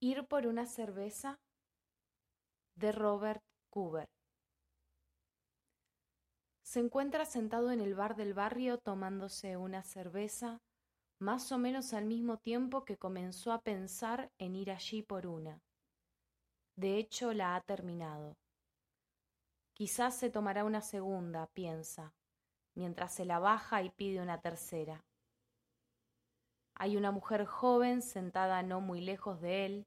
Ir por una cerveza de Robert Cooper. Se encuentra sentado en el bar del barrio tomándose una cerveza más o menos al mismo tiempo que comenzó a pensar en ir allí por una. De hecho, la ha terminado. Quizás se tomará una segunda, piensa, mientras se la baja y pide una tercera. Hay una mujer joven sentada no muy lejos de él,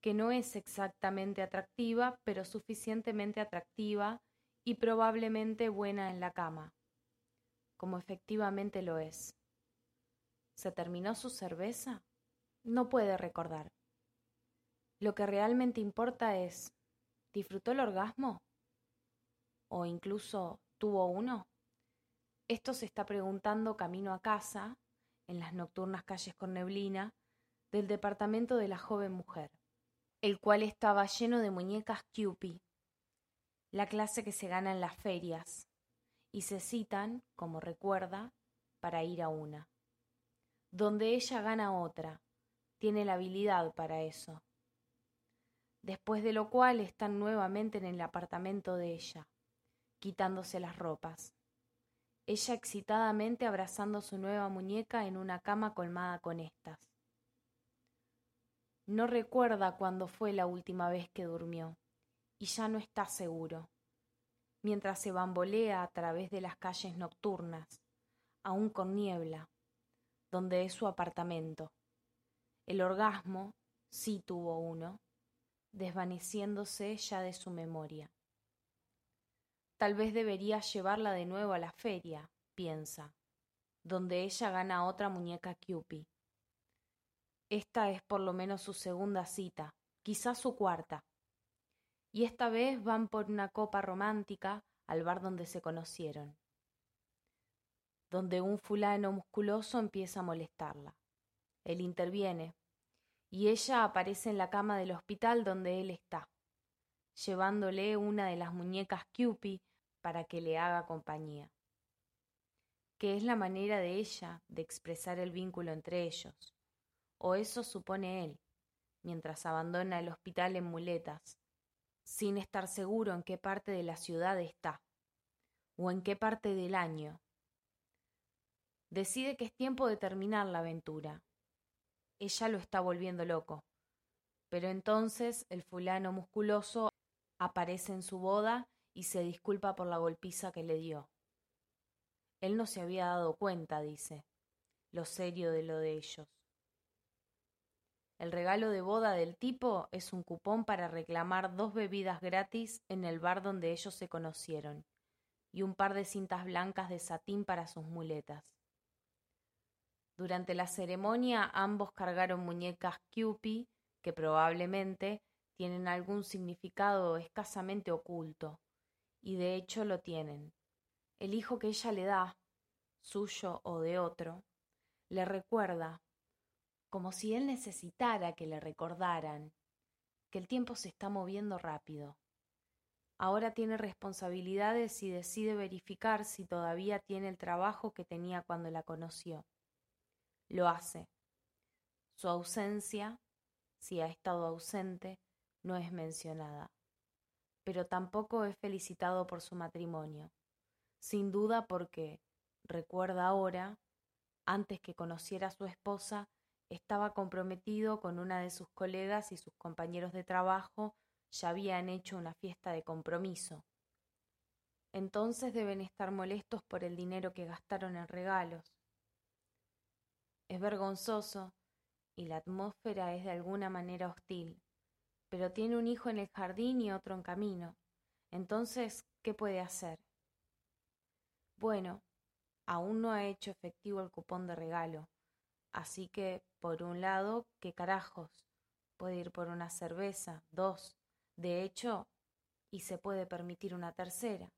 que no es exactamente atractiva, pero suficientemente atractiva y probablemente buena en la cama, como efectivamente lo es. ¿Se terminó su cerveza? No puede recordar. Lo que realmente importa es, ¿disfrutó el orgasmo? ¿O incluso tuvo uno? Esto se está preguntando camino a casa en las nocturnas calles con neblina del departamento de la joven mujer, el cual estaba lleno de muñecas Cupid, la clase que se gana en las ferias, y se citan, como recuerda, para ir a una. Donde ella gana otra, tiene la habilidad para eso. Después de lo cual están nuevamente en el apartamento de ella, quitándose las ropas ella excitadamente abrazando su nueva muñeca en una cama colmada con estas. No recuerda cuándo fue la última vez que durmió, y ya no está seguro, mientras se bambolea a través de las calles nocturnas, aún con niebla, donde es su apartamento. El orgasmo sí tuvo uno, desvaneciéndose ya de su memoria. Tal vez debería llevarla de nuevo a la feria, piensa, donde ella gana otra muñeca Cupid. Esta es por lo menos su segunda cita, quizás su cuarta. Y esta vez van por una copa romántica al bar donde se conocieron, donde un fulano musculoso empieza a molestarla. Él interviene, y ella aparece en la cama del hospital donde él está, llevándole una de las muñecas Cupid para que le haga compañía, que es la manera de ella de expresar el vínculo entre ellos, o eso supone él, mientras abandona el hospital en muletas, sin estar seguro en qué parte de la ciudad está, o en qué parte del año. Decide que es tiempo de terminar la aventura. Ella lo está volviendo loco. Pero entonces el fulano musculoso aparece en su boda y se disculpa por la golpiza que le dio. Él no se había dado cuenta, dice, lo serio de lo de ellos. El regalo de boda del tipo es un cupón para reclamar dos bebidas gratis en el bar donde ellos se conocieron y un par de cintas blancas de satín para sus muletas. Durante la ceremonia ambos cargaron muñecas Cupid que probablemente tienen algún significado escasamente oculto, y de hecho lo tienen. El hijo que ella le da, suyo o de otro, le recuerda, como si él necesitara que le recordaran, que el tiempo se está moviendo rápido. Ahora tiene responsabilidades y decide verificar si todavía tiene el trabajo que tenía cuando la conoció. Lo hace. Su ausencia, si ha estado ausente, no es mencionada pero tampoco es felicitado por su matrimonio, sin duda porque, recuerda ahora, antes que conociera a su esposa, estaba comprometido con una de sus colegas y sus compañeros de trabajo ya habían hecho una fiesta de compromiso. Entonces deben estar molestos por el dinero que gastaron en regalos. Es vergonzoso y la atmósfera es de alguna manera hostil pero tiene un hijo en el jardín y otro en camino. Entonces, ¿qué puede hacer? Bueno, aún no ha hecho efectivo el cupón de regalo, así que, por un lado, ¿qué carajos? Puede ir por una cerveza, dos, de hecho, y se puede permitir una tercera.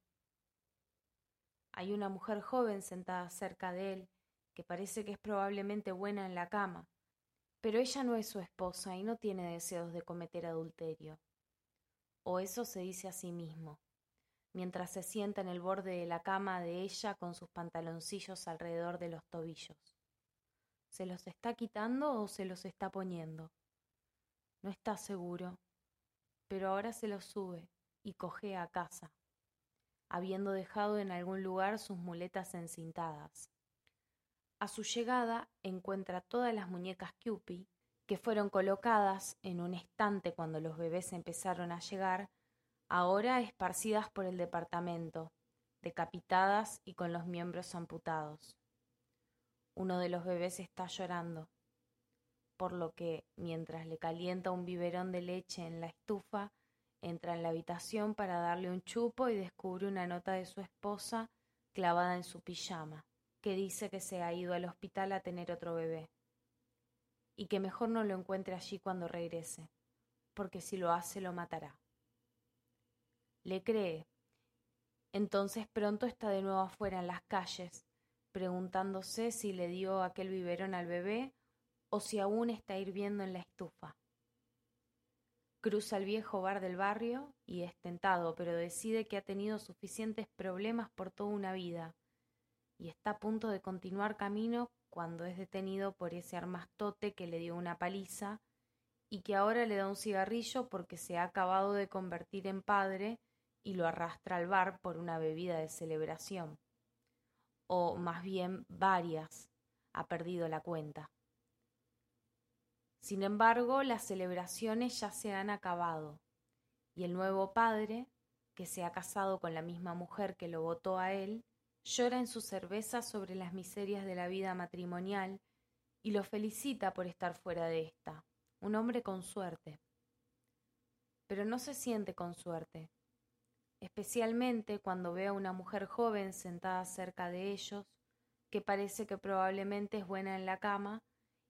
Hay una mujer joven sentada cerca de él, que parece que es probablemente buena en la cama, pero ella no es su esposa y no tiene deseos de cometer adulterio. O eso se dice a sí mismo, mientras se sienta en el borde de la cama de ella con sus pantaloncillos alrededor de los tobillos. ¿Se los está quitando o se los está poniendo? No está seguro, pero ahora se lo sube y coge a casa, habiendo dejado en algún lugar sus muletas encintadas. A su llegada encuentra todas las muñecas Cupid, que fueron colocadas en un estante cuando los bebés empezaron a llegar, ahora esparcidas por el departamento, decapitadas y con los miembros amputados. Uno de los bebés está llorando, por lo que, mientras le calienta un biberón de leche en la estufa, entra en la habitación para darle un chupo y descubre una nota de su esposa clavada en su pijama, que dice que se ha ido al hospital a tener otro bebé, y que mejor no lo encuentre allí cuando regrese, porque si lo hace lo matará. Le cree. Entonces pronto está de nuevo afuera en las calles, preguntándose si le dio aquel biberón al bebé o si aún está hirviendo en la estufa. Cruza el viejo bar del barrio y es tentado, pero decide que ha tenido suficientes problemas por toda una vida y está a punto de continuar camino cuando es detenido por ese armastote que le dio una paliza y que ahora le da un cigarrillo porque se ha acabado de convertir en padre y lo arrastra al bar por una bebida de celebración o más bien varias, ha perdido la cuenta. Sin embargo, las celebraciones ya se han acabado, y el nuevo padre, que se ha casado con la misma mujer que lo votó a él, llora en su cerveza sobre las miserias de la vida matrimonial y lo felicita por estar fuera de esta, un hombre con suerte. Pero no se siente con suerte, especialmente cuando ve a una mujer joven sentada cerca de ellos, que parece que probablemente es buena en la cama,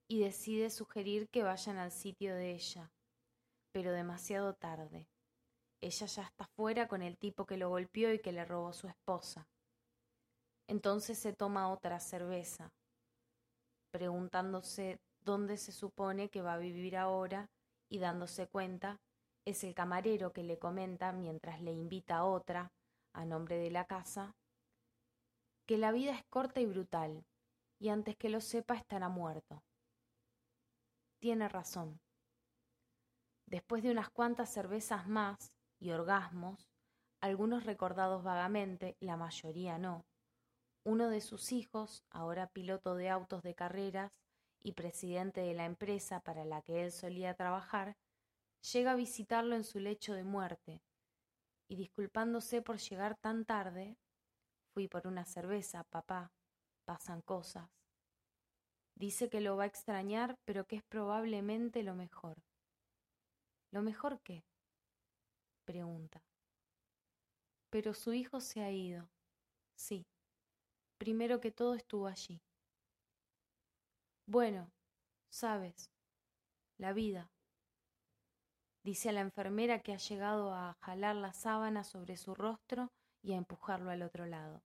y decide sugerir que vayan al sitio de ella, pero demasiado tarde. Ella ya está fuera con el tipo que lo golpeó y que le robó su esposa. Entonces se toma otra cerveza, preguntándose dónde se supone que va a vivir ahora y dándose cuenta es el camarero que le comenta mientras le invita a otra, a nombre de la casa, que la vida es corta y brutal, y antes que lo sepa estará muerto. Tiene razón. Después de unas cuantas cervezas más y orgasmos, algunos recordados vagamente, la mayoría no, uno de sus hijos, ahora piloto de autos de carreras y presidente de la empresa para la que él solía trabajar, llega a visitarlo en su lecho de muerte, y disculpándose por llegar tan tarde, fui por una cerveza, papá, pasan cosas. Dice que lo va a extrañar, pero que es probablemente lo mejor. ¿Lo mejor qué? pregunta. Pero su hijo se ha ido. Sí, primero que todo estuvo allí. Bueno, sabes, la vida dice a la enfermera que ha llegado a jalar la sábana sobre su rostro y a empujarlo al otro lado.